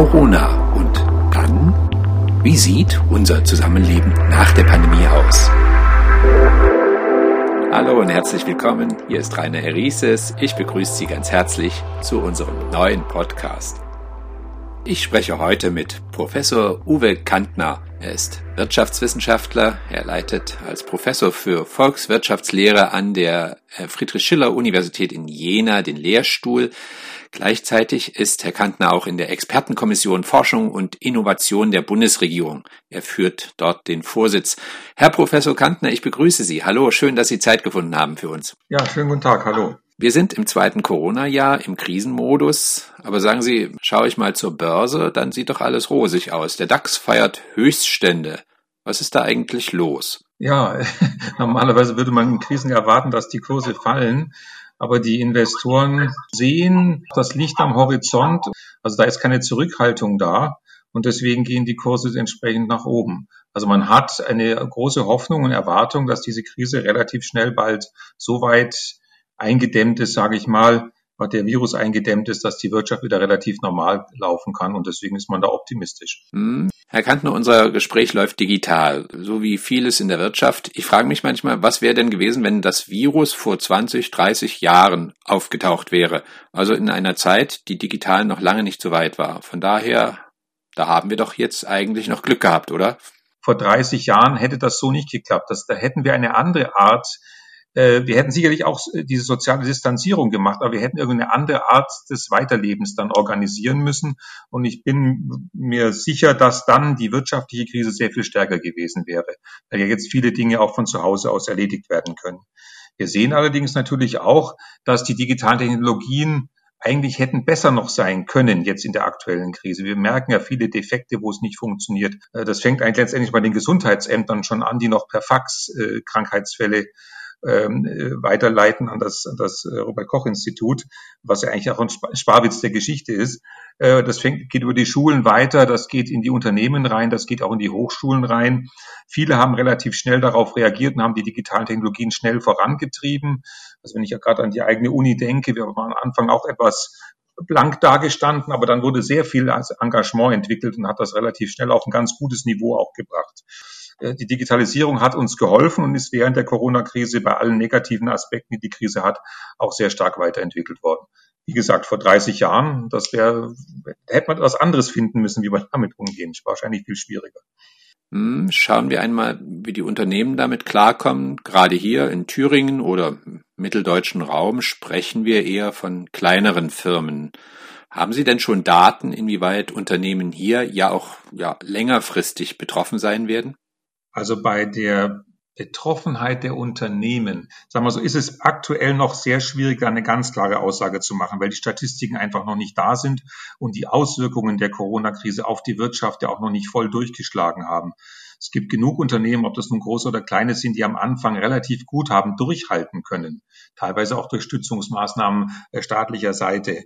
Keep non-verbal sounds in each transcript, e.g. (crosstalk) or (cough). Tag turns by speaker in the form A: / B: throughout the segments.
A: Corona und dann? Wie sieht unser Zusammenleben nach der Pandemie aus? Hallo und herzlich willkommen. Hier ist Rainer Herises. Ich begrüße Sie ganz herzlich zu unserem neuen Podcast. Ich spreche heute mit Professor Uwe Kantner. Er ist Wirtschaftswissenschaftler. Er leitet als Professor für Volkswirtschaftslehre an der äh, Friedrich-Schiller-Universität in Jena den Lehrstuhl. Gleichzeitig ist Herr Kantner auch in der Expertenkommission Forschung und Innovation der Bundesregierung. Er führt dort den Vorsitz. Herr Professor Kantner, ich begrüße Sie. Hallo, schön, dass Sie Zeit gefunden haben für uns.
B: Ja, schönen guten Tag. Hallo.
A: Wir sind im zweiten Corona-Jahr im Krisenmodus. Aber sagen Sie, schaue ich mal zur Börse, dann sieht doch alles rosig aus. Der DAX feiert Höchststände. Was ist da eigentlich los?
B: Ja, (laughs) normalerweise würde man in Krisen erwarten, dass die Kurse fallen. Aber die Investoren sehen das Licht am Horizont. Also da ist keine Zurückhaltung da. Und deswegen gehen die Kurse entsprechend nach oben. Also man hat eine große Hoffnung und Erwartung, dass diese Krise relativ schnell bald so weit eingedämmt ist, sage ich mal, der Virus eingedämmt ist, dass die Wirtschaft wieder relativ normal laufen kann und deswegen ist man da optimistisch.
A: Hm. Herr Kantner, unser Gespräch läuft digital, so wie vieles in der Wirtschaft. Ich frage mich manchmal, was wäre denn gewesen, wenn das Virus vor 20, 30 Jahren aufgetaucht wäre? Also in einer Zeit, die digital noch lange nicht so weit war. Von daher, da haben wir doch jetzt eigentlich noch Glück gehabt, oder?
B: Vor 30 Jahren hätte das so nicht geklappt. Das, da hätten wir eine andere Art wir hätten sicherlich auch äh, diese soziale Distanzierung gemacht, aber wir hätten irgendeine andere Art des Weiterlebens dann organisieren müssen. Und ich bin mir sicher, dass dann die wirtschaftliche Krise sehr viel stärker gewesen wäre, weil ja jetzt viele Dinge auch von zu Hause aus erledigt werden können. Wir sehen allerdings natürlich auch, dass die digitalen Technologien eigentlich hätten besser noch sein können jetzt in der aktuellen Krise. Wir merken ja viele Defekte, wo es nicht funktioniert. Äh, das fängt eigentlich letztendlich bei den Gesundheitsämtern schon an, die noch per Fax äh, Krankheitsfälle ähm, äh, weiterleiten an das, an das äh, Robert-Koch-Institut, was ja eigentlich auch ein Sparwitz der Geschichte ist. Äh, das fängt, geht über die Schulen weiter, das geht in die Unternehmen rein, das geht auch in die Hochschulen rein. Viele haben relativ schnell darauf reagiert und haben die digitalen Technologien schnell vorangetrieben. Also wenn ich ja gerade an die eigene Uni denke, wir waren am Anfang auch etwas blank dagestanden, aber dann wurde sehr viel Engagement entwickelt und hat das relativ schnell auf ein ganz gutes Niveau auch gebracht. Äh, die Digitalisierung hat uns geholfen und ist während der Corona-Krise bei allen negativen Aspekten, die die Krise hat, auch sehr stark weiterentwickelt worden. Wie gesagt, vor 30 Jahren, das wäre, hätte man etwas anderes finden müssen, wie wir damit umgehen. Wahrscheinlich viel schwieriger.
A: Hm, schauen wir einmal, wie die Unternehmen damit klarkommen. Gerade hier in Thüringen oder mitteldeutschen Raum sprechen wir eher von kleineren Firmen. Haben Sie denn schon Daten, inwieweit Unternehmen hier ja auch ja, längerfristig betroffen sein werden?
B: Also bei der Betroffenheit der Unternehmen, sagen wir so, ist es aktuell noch sehr schwierig, eine ganz klare Aussage zu machen, weil die Statistiken einfach noch nicht da sind und die Auswirkungen der Corona-Krise auf die Wirtschaft ja auch noch nicht voll durchgeschlagen haben. Es gibt genug Unternehmen, ob das nun große oder kleine sind, die am Anfang relativ gut haben durchhalten können, teilweise auch durch Stützungsmaßnahmen äh, staatlicher Seite.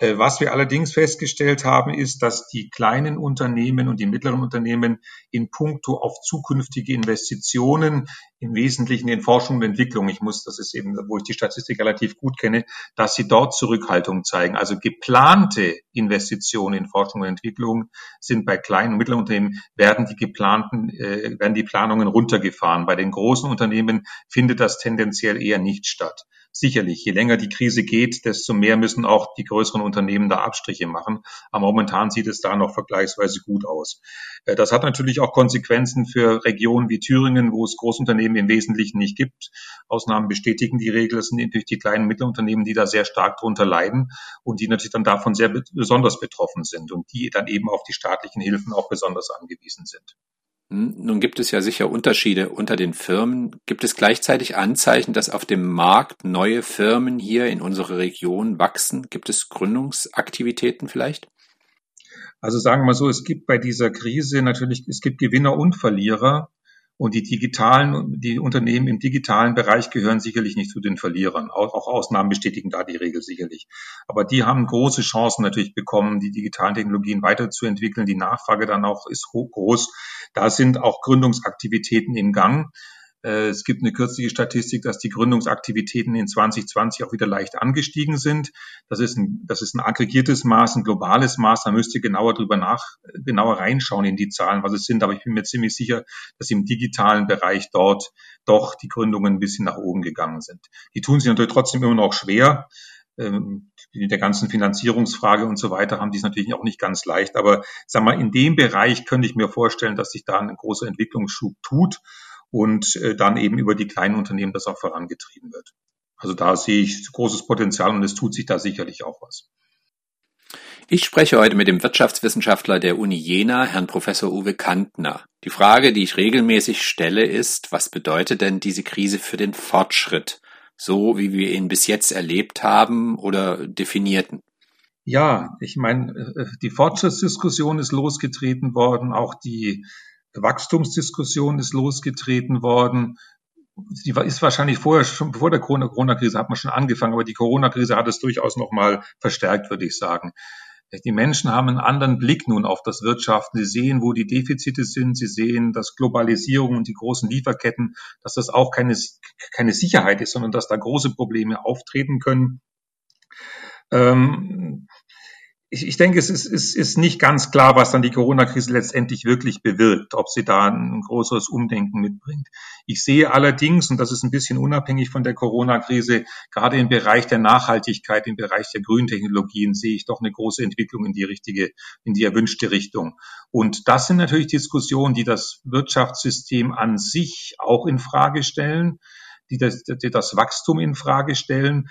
B: Äh, was wir allerdings festgestellt haben, ist, dass die kleinen Unternehmen und die mittleren Unternehmen in puncto auf zukünftige Investitionen im Wesentlichen in Forschung und Entwicklung, ich muss, das ist eben, wo ich die Statistik relativ gut kenne, dass sie dort Zurückhaltung zeigen. Also geplante Investitionen in Forschung und Entwicklung sind bei kleinen und mittleren Unternehmen, werden die geplanten, äh, werden die Planungen runtergefahren. Bei den großen Unternehmen findet das tendenziell eher nicht statt. Sicherlich, je länger die Krise geht, desto mehr müssen auch die größeren Unternehmen da Abstriche machen. Aber momentan sieht es da noch vergleichsweise gut aus. Äh, das hat natürlich auch Konsequenzen für Regionen wie Thüringen, wo es Großunternehmen im Wesentlichen nicht gibt. Ausnahmen bestätigen die Regel. Das sind natürlich die kleinen und mittleren die da sehr stark drunter leiden und die natürlich dann davon sehr besonders betroffen sind und die dann eben auf die staatlichen Hilfen auch besonders angewiesen sind.
A: Hm, nun gibt es ja sicher Unterschiede unter den Firmen. Gibt es gleichzeitig Anzeichen, dass auf dem Markt neue Firmen hier in unserer Region wachsen? Gibt es Gründungsaktivitäten vielleicht?
B: Also sagen wir so, es gibt bei dieser Krise natürlich, es gibt Gewinner und Verlierer. Und die digitalen, die Unternehmen im digitalen Bereich gehören sicherlich nicht zu den Verlierern. Auch, Ausnahmen bestätigen da die Regel sicherlich. Aber die haben große Chancen natürlich bekommen, die digitalen Technologien weiterzuentwickeln. Die Nachfrage dann auch ist groß. Da sind auch Gründungsaktivitäten im Gang. Äh, es gibt eine kürzliche Statistik, dass die Gründungsaktivitäten in 2020 auch wieder leicht angestiegen sind. Das ist ein, das ist ein aggregiertes Maß, ein globales Maß. Da müsst ihr genauer drüber nach, genauer reinschauen in die Zahlen, was es sind. Aber ich bin mir ziemlich sicher, dass im digitalen Bereich dort doch die Gründungen ein bisschen nach oben gegangen sind. Die tun sich natürlich trotzdem immer noch schwer ähm, mit der ganzen Finanzierungsfrage und so weiter haben die es natürlich auch nicht ganz leicht. Aber sag mal, in dem Bereich könnte ich mir vorstellen, dass sich da ein großer Entwicklungsschub tut und äh, dann eben über die kleinen Unternehmen das auch vorangetrieben wird. Also da sehe ich großes Potenzial und es tut sich da sicherlich auch was.
A: Ich spreche heute mit dem Wirtschaftswissenschaftler der Uni Jena, Herrn Professor Uwe Kantner. Die Frage, die ich regelmäßig stelle, ist, was bedeutet denn diese Krise für den Fortschritt, so wie wir ihn bis jetzt erlebt haben oder definierten?
B: Ja, ich meine, äh, die Fortschrittsdiskussion ist losgetreten worden, auch die Wachstumsdiskussion ist losgetreten worden. Die ist wahrscheinlich vorher schon vor der Corona-Krise hat man schon angefangen, aber die Corona-Krise hat es durchaus noch mal verstärkt, würde ich sagen. Die Menschen haben einen anderen Blick nun auf das Wirtschaften. Sie sehen, wo die Defizite sind. Sie sehen, dass Globalisierung und die großen Lieferketten, dass das auch keine, keine Sicherheit ist, sondern dass da große Probleme auftreten können. Ähm, ich, ich denke, es ist, ist, ist nicht ganz klar, was dann die Corona-Krise letztendlich wirklich bewirkt, ob sie da ein größeres Umdenken mitbringt. Ich sehe allerdings, und das ist ein bisschen unabhängig von der Corona-Krise, gerade im Bereich der Nachhaltigkeit, im Bereich der grünen Technologien, sehe ich doch eine große Entwicklung in die richtige, in die erwünschte Richtung. Und das sind natürlich Diskussionen, die das Wirtschaftssystem an sich auch in Frage stellen, die das, die das Wachstum in Frage stellen.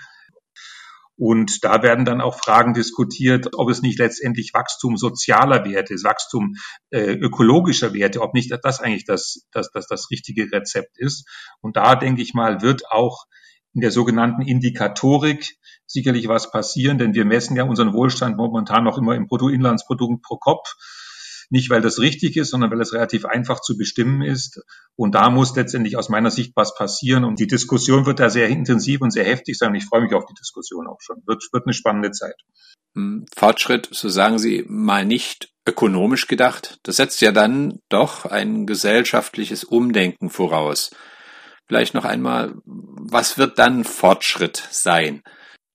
B: Und da werden dann auch Fragen diskutiert, ob es nicht letztendlich Wachstum sozialer Werte, Wachstum äh, ökologischer Werte, ob nicht das eigentlich das, das, das, das richtige Rezept ist. Und da denke ich mal, wird auch in der sogenannten Indikatorik sicherlich was passieren, denn wir messen ja unseren Wohlstand momentan noch immer im Bruttoinlandsprodukt pro Kopf. Nicht, weil das richtig ist, sondern weil es relativ einfach zu bestimmen ist. Und da muss letztendlich aus meiner Sicht was passieren. Und die Diskussion wird da sehr intensiv und sehr heftig sein. Ich freue mich auf die Diskussion auch schon. Wird, wird eine spannende Zeit.
A: Hm, Fortschritt, so sagen Sie, mal nicht ökonomisch gedacht. Das setzt ja dann doch ein gesellschaftliches Umdenken voraus. Vielleicht noch einmal, was wird dann Fortschritt sein?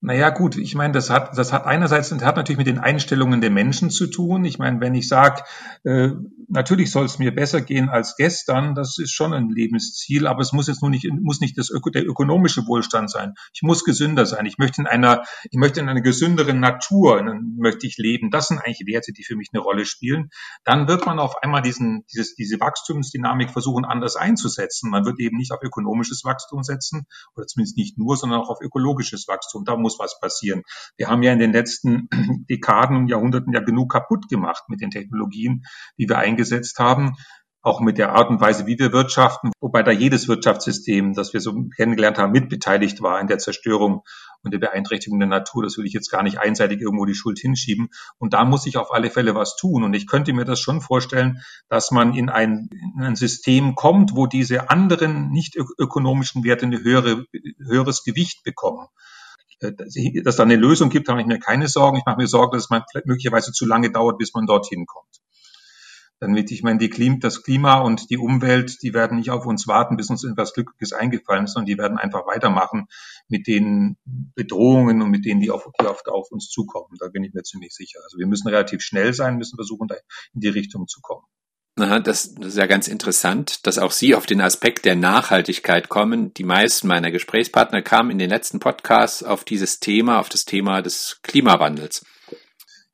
B: Naja, gut, ich meine, das hat, das hat einerseits das hat natürlich mit den Einstellungen der Menschen zu tun. Ich meine, wenn ich sage, äh, natürlich soll es mir besser gehen als gestern, das ist schon ein Lebensziel, aber es muss jetzt nur nicht, muss nicht das Öko, der ökonomische Wohlstand sein. Ich muss gesünder sein. Ich möchte in einer, ich möchte in einer gesünderen Natur, möchte ich leben. Das sind eigentlich Werte, die für mich eine Rolle spielen. Dann wird man auf einmal diesen, dieses, diese Wachstumsdynamik versuchen, anders einzusetzen. Man wird eben nicht auf ökonomisches Wachstum setzen, oder zumindest nicht nur, sondern auch auf ökologisches Wachstum. Da muss muss was passieren. Wir haben ja in den letzten (clears throat) Dekaden und Jahrhunderten ja genug kaputt gemacht mit den Technologien, die wir eingesetzt haben auch mit der Art und Weise, wie wir wirtschaften, wobei da jedes Wirtschaftssystem, das wir so kennengelernt haben, mitbeteiligt war in der Zerstörung und der Beeinträchtigung der Natur. Das will ich jetzt gar nicht einseitig irgendwo die Schuld hinschieben. Und da muss ich auf alle Fälle was tun. Und ich könnte mir das schon vorstellen, dass man in ein, in ein System kommt, wo diese anderen nicht ökonomischen Werte ein höhere, höheres Gewicht bekommen. Äh, dass da eine Lösung gibt, habe ich mir keine Sorgen. Ich mache mir Sorgen, dass es möglicherweise zu lange dauert, bis man dorthin kommt. Dann wird, ich meine, die Klima, das Klima und die Umwelt, die werden nicht auf uns warten, bis uns etwas Glückliches eingefallen ist, sondern die werden einfach weitermachen mit den Bedrohungen und mit denen, die auf, die auf, auf uns zukommen. Da bin ich mir ziemlich sicher. Also wir müssen relativ schnell sein, müssen versuchen, da in die Richtung zu kommen.
A: Aha, das, ist ja ganz interessant, dass auch Sie auf den Aspekt der Nachhaltigkeit kommen. Die meisten meiner Gesprächspartner kamen in den letzten Podcasts auf dieses Thema, auf das Thema des Klimawandels.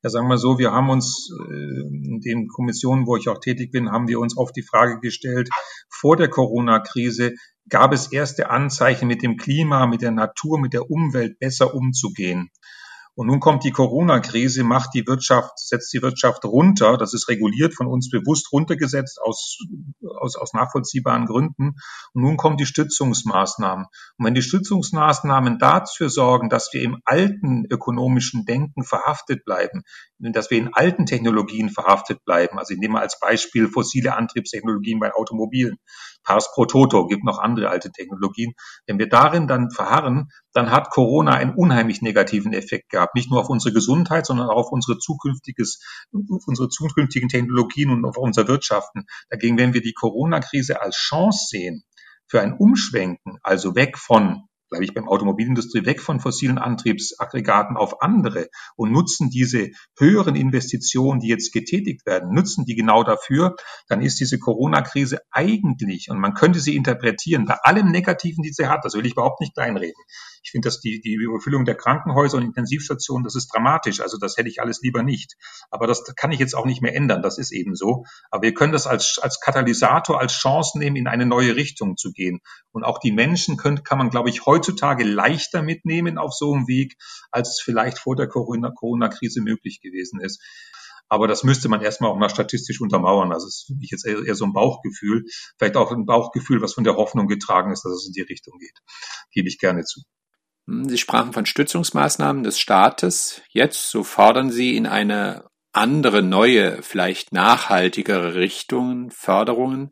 B: Ja, sagen wir so, wir haben uns äh, in den Kommissionen, wo ich auch tätig bin, haben wir uns oft die Frage gestellt, vor der Corona-Krise gab es erste Anzeichen, mit dem Klima, mit der Natur, mit der Umwelt besser umzugehen. Und nun kommt die Corona-Krise, macht die Wirtschaft, setzt die Wirtschaft runter. Das ist reguliert von uns bewusst runtergesetzt aus, aus, aus nachvollziehbaren Gründen. Und nun kommen die Stützungsmaßnahmen. Und wenn die Stützungsmaßnahmen dafür sorgen, dass wir im alten ökonomischen Denken verhaftet bleiben, dass wir in alten Technologien verhaftet bleiben, also ich nehme als Beispiel fossile Antriebstechnologien bei Automobilen, Pars pro Toto, gibt noch andere alte Technologien. Wenn wir darin dann verharren, dann hat Corona einen unheimlich negativen Effekt gehabt. Nicht nur auf unsere Gesundheit, sondern auch auf unsere zukünftiges, unsere zukünftigen Technologien und auf unser Wirtschaften. Dagegen, wenn wir die Corona-Krise als Chance sehen, für ein Umschwenken, also weg von bleibe ich beim Automobilindustrie, weg von fossilen Antriebsaggregaten auf andere und nutzen diese höheren Investitionen, die jetzt getätigt werden, nutzen die genau dafür, dann ist diese Corona-Krise eigentlich, und man könnte sie interpretieren, bei allem Negativen, die sie hat, das will ich überhaupt nicht kleinreden, ich finde, dass die, die Überfüllung der Krankenhäuser und Intensivstationen, das ist dramatisch. Also das hätte ich alles lieber nicht. Aber das kann ich jetzt auch nicht mehr ändern. Das ist eben so. Aber wir können das als, als Katalysator, als Chance nehmen, in eine neue Richtung zu gehen. Und auch die Menschen können, kann man, glaube ich, heutzutage leichter mitnehmen auf so einem Weg, als es vielleicht vor der Corona-Krise möglich gewesen ist. Aber das müsste man erstmal auch mal statistisch untermauern. Also es ist für mich jetzt eher, eher so ein Bauchgefühl, vielleicht auch ein Bauchgefühl, was von der Hoffnung getragen ist, dass es in die Richtung geht. Gebe ich gerne zu.
A: Hm, Sie sprachen von Stützungsmaßnahmen des Staates. Jetzt, so fordern Sie in eine andere, neue, vielleicht nachhaltigere Richtungen, Förderungen.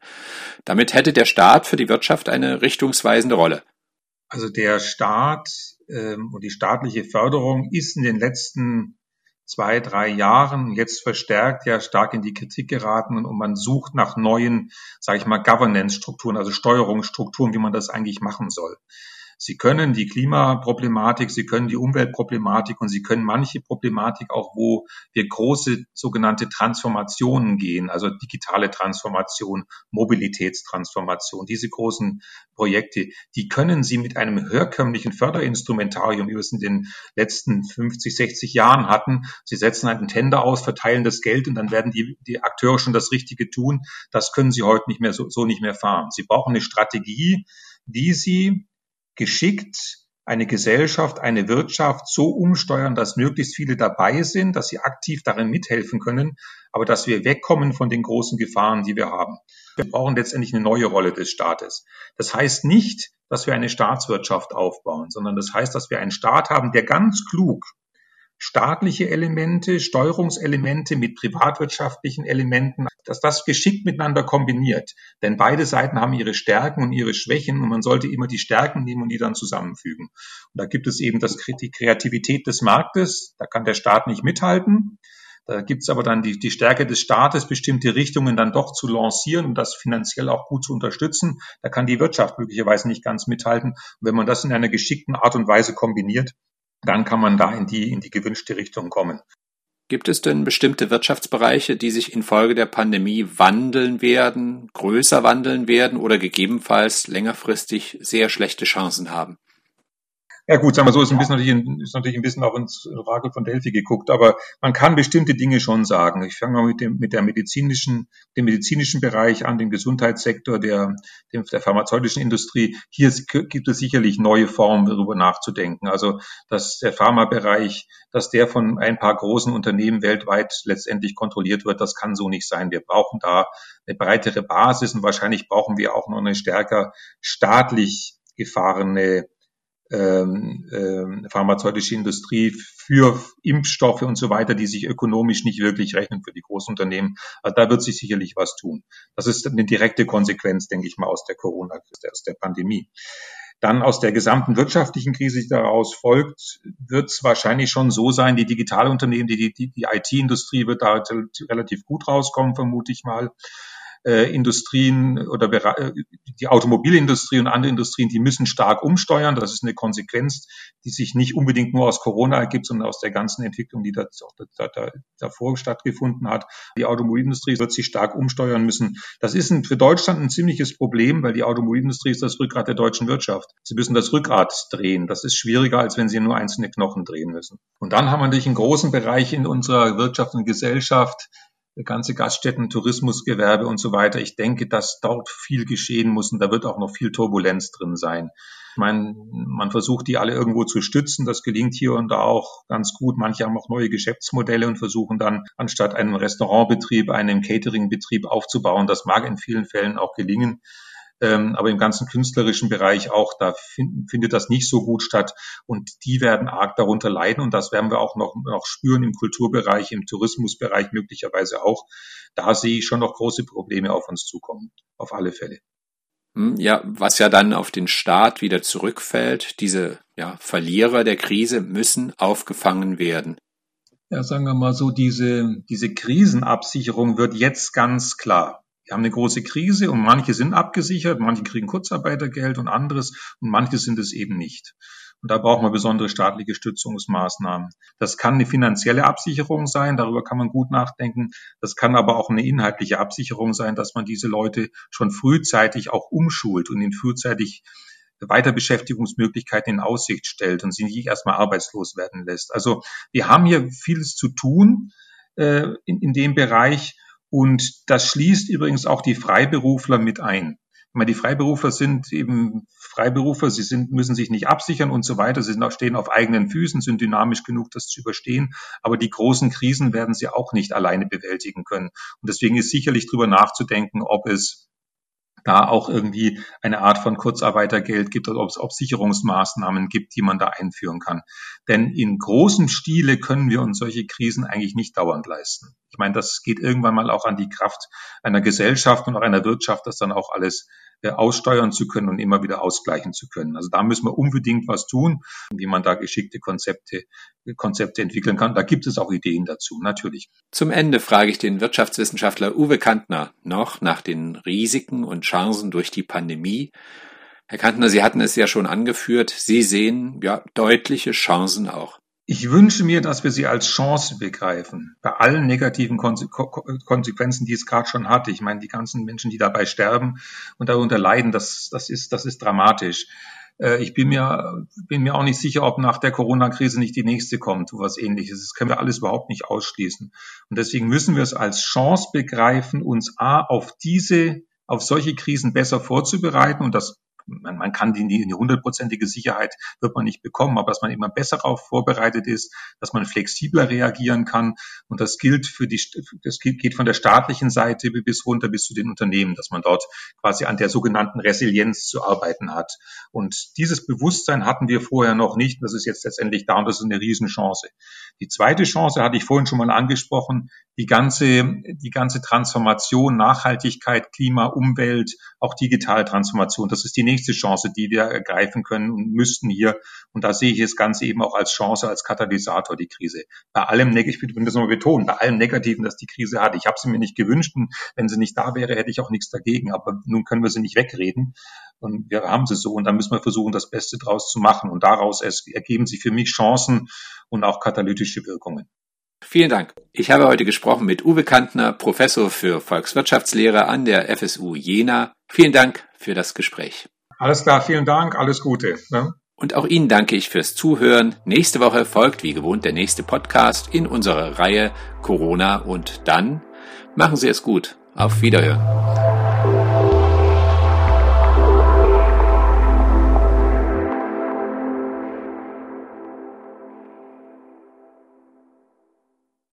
A: Damit hätte der Staat für die Wirtschaft eine richtungsweisende Rolle.
B: Also der Staat ähm, und die staatliche Förderung ist in den letzten zwei, drei Jahren jetzt verstärkt ja stark in die Kritik geraten und, man sucht nach neuen, sage ich mal, Governance-Strukturen, also Steuerungsstrukturen, wie man das eigentlich machen soll. Sie können die Klimaproblematik, Sie können die Umweltproblematik und Sie können manche Problematik auch, wo wir große sogenannte Transformationen gehen, also digitale Transformation, Mobilitätstransformation, diese großen Projekte, die können Sie mit einem herkömmlichen Förderinstrumentarium, wie wir es in den letzten 50, 60 Jahren hatten, Sie setzen einen Tender aus, verteilen das Geld und dann werden die, die Akteure schon das Richtige tun. Das können Sie heute nicht mehr so, so nicht mehr fahren. Sie brauchen eine Strategie, wie Sie geschickt eine Gesellschaft, eine Wirtschaft so umsteuern, dass möglichst viele dabei sind, dass sie aktiv darin mithelfen können, aber dass wir wegkommen von den großen Gefahren, die wir haben. Wir brauchen letztendlich eine neue Rolle des Staates. Das heißt nicht, dass wir eine Staatswirtschaft aufbauen, sondern das heißt, dass wir einen Staat haben, der ganz klug staatliche Elemente, Steuerungselemente mit privatwirtschaftlichen Elementen, dass das geschickt miteinander kombiniert. Denn beide Seiten haben ihre Stärken und ihre Schwächen und man sollte immer die Stärken nehmen und die dann zusammenfügen. Und da gibt es eben das, die Kreativität des Marktes, da kann der Staat nicht mithalten. Da gibt es aber dann die, die Stärke des Staates, bestimmte Richtungen dann doch zu lancieren und das finanziell auch gut zu unterstützen. Da kann die Wirtschaft möglicherweise nicht ganz mithalten. Und wenn man das in einer geschickten Art und Weise kombiniert, dann kann man da in die, in die gewünschte Richtung kommen.
A: Gibt es denn bestimmte Wirtschaftsbereiche, die sich infolge der Pandemie wandeln werden, größer wandeln werden oder gegebenenfalls längerfristig sehr schlechte Chancen haben?
B: Ja gut, sagen wir so, ist, ein bisschen natürlich, ist natürlich ein bisschen auch ins Orakel von Delphi geguckt, aber man kann bestimmte Dinge schon sagen. Ich fange mal mit dem, mit der medizinischen, dem medizinischen Bereich an, dem Gesundheitssektor, der, dem, der pharmazeutischen Industrie. Hier gibt es sicherlich neue Formen, darüber nachzudenken. Also, dass der Pharmabereich, dass der von ein paar großen Unternehmen weltweit letztendlich kontrolliert wird, das kann so nicht sein. Wir brauchen da eine breitere Basis und wahrscheinlich brauchen wir auch noch eine stärker staatlich gefahrene ähm, ähm, pharmazeutische Industrie für Impfstoffe und so weiter, die sich ökonomisch nicht wirklich rechnen für die Großunternehmen. Also da wird sich sicherlich was tun. Das ist eine direkte Konsequenz, denke ich mal, aus der Corona, aus der Pandemie. Dann aus der gesamten wirtschaftlichen Krise, die daraus folgt, wird es wahrscheinlich schon so sein, die Digitalunternehmen, die, die, die IT-Industrie wird da relativ gut rauskommen, vermute ich mal äh, Industrien oder äh, die Automobilindustrie und andere Industrien, die müssen stark umsteuern. Das ist eine Konsequenz, die sich nicht unbedingt nur aus Corona ergibt, sondern aus der ganzen Entwicklung, die da, da, da, davor stattgefunden hat. Die Automobilindustrie wird sich stark umsteuern müssen. Das ist ein, für Deutschland ein ziemliches Problem, weil die Automobilindustrie ist das Rückgrat der deutschen Wirtschaft. Sie müssen das Rückgrat drehen. Das ist schwieriger, als wenn sie nur einzelne Knochen drehen müssen. Und dann haben wir natürlich einen großen Bereich in unserer Wirtschaft und Gesellschaft, ganze Gaststätten, Tourismusgewerbe und so weiter. Ich denke, dass dort viel geschehen muss und da wird auch noch viel Turbulenz drin sein. Ich meine, man versucht die alle irgendwo zu stützen. Das gelingt hier und da auch ganz gut. Manche haben auch neue Geschäftsmodelle und versuchen dann anstatt einen Restaurantbetrieb einen Cateringbetrieb aufzubauen. Das mag in vielen Fällen auch gelingen. Ähm, aber im ganzen künstlerischen Bereich auch, da find, findet das nicht so gut statt und die werden arg darunter leiden und das werden wir auch noch, noch spüren im Kulturbereich, im Tourismusbereich möglicherweise auch. Da sehe ich schon noch große Probleme auf uns zukommen, auf alle Fälle.
A: Hm, ja, was ja dann auf den Staat wieder zurückfällt, diese ja, Verlierer der Krise müssen aufgefangen werden.
B: Ja, sagen wir mal so, diese, diese Krisenabsicherung wird jetzt ganz klar. Wir haben eine große Krise und manche sind abgesichert, manche kriegen Kurzarbeitergeld und anderes und manche sind es eben nicht. Und da brauchen wir besondere staatliche Stützungsmaßnahmen. Das kann eine finanzielle Absicherung sein, darüber kann man gut nachdenken. Das kann aber auch eine inhaltliche Absicherung sein, dass man diese Leute schon frühzeitig auch umschult und ihnen frühzeitig Weiterbeschäftigungsmöglichkeiten in Aussicht stellt und sie nicht erstmal arbeitslos werden lässt. Also wir haben hier vieles zu tun äh, in, in dem Bereich und das schließt übrigens auch die Freiberufler mit ein. Ich meine, die Freiberufler sind eben Freiberufler, sie sind, müssen sich nicht absichern und so weiter, sie sind, stehen auf eigenen Füßen, sind dynamisch genug, das zu überstehen, aber die großen Krisen werden sie auch nicht alleine bewältigen können. Und deswegen ist sicherlich drüber nachzudenken, ob es da auch irgendwie eine Art von Kurzarbeitergeld gibt oder ob es, ob Sicherungsmaßnahmen gibt, die man da einführen kann. Denn in großem Stile können wir uns solche Krisen eigentlich nicht dauernd leisten. Ich meine, das geht irgendwann mal auch an die Kraft einer Gesellschaft und auch einer Wirtschaft, das dann auch alles aussteuern zu können und immer wieder ausgleichen zu können. Also da müssen wir unbedingt was tun, wie man da geschickte Konzepte, Konzepte entwickeln kann. Da gibt es auch Ideen dazu, natürlich.
A: Zum Ende frage ich den Wirtschaftswissenschaftler Uwe Kantner noch nach den Risiken und Chancen durch die Pandemie. Herr Kantner, Sie hatten es ja schon angeführt. Sie sehen ja deutliche Chancen auch.
B: Ich wünsche mir, dass wir sie als Chance begreifen, bei allen negativen Konsequenzen, die es gerade schon hat. Ich meine, die ganzen Menschen, die dabei sterben und darunter leiden, das, das, ist, das ist dramatisch. Äh, ich bin mir, bin mir auch nicht sicher, ob nach der Corona-Krise nicht die nächste kommt, was ähnliches. Das können wir alles überhaupt nicht ausschließen. Und deswegen müssen wir es als Chance begreifen, uns A, auf diese, auf solche Krisen besser vorzubereiten. Und das man, man kann die, die hundertprozentige Sicherheit wird man nicht bekommen, aber dass man immer besser darauf vorbereitet ist, dass man flexibler reagieren kann. Und das gilt für die, das geht von der staatlichen Seite bis runter bis zu den Unternehmen, dass man dort quasi an der sogenannten Resilienz zu arbeiten hat. Und dieses Bewusstsein hatten wir vorher noch nicht. Das ist jetzt letztendlich da und das ist eine Riesenchance. Die zweite Chance hatte ich vorhin schon mal angesprochen, die ganze, die ganze Transformation, Nachhaltigkeit, Klima, Umwelt, auch digitale Transformation. Das ist die nächste Chance, die wir ergreifen können und müssten hier. Und da sehe ich das Ganze eben auch als Chance, als Katalysator, die Krise. Bei allem, ich will das nochmal betonen, bei allem Negativen, das die Krise hat. Ich habe sie mir nicht gewünscht und wenn sie nicht da wäre, hätte ich auch nichts dagegen. Aber nun können wir sie nicht wegreden. Und wir haben sie so und dann müssen wir versuchen, das Beste draus zu machen. Und daraus ergeben sich für mich Chancen und auch katalytische Wirkungen.
A: Vielen Dank. Ich habe heute gesprochen mit Uwe Kantner, Professor für Volkswirtschaftslehre an der FSU Jena. Vielen Dank für das Gespräch.
B: Alles klar, vielen Dank, alles Gute. Ne?
A: Und auch Ihnen danke ich fürs Zuhören. Nächste Woche folgt wie gewohnt der nächste Podcast in unserer Reihe Corona und dann. Machen Sie es gut. Auf Wiederhören.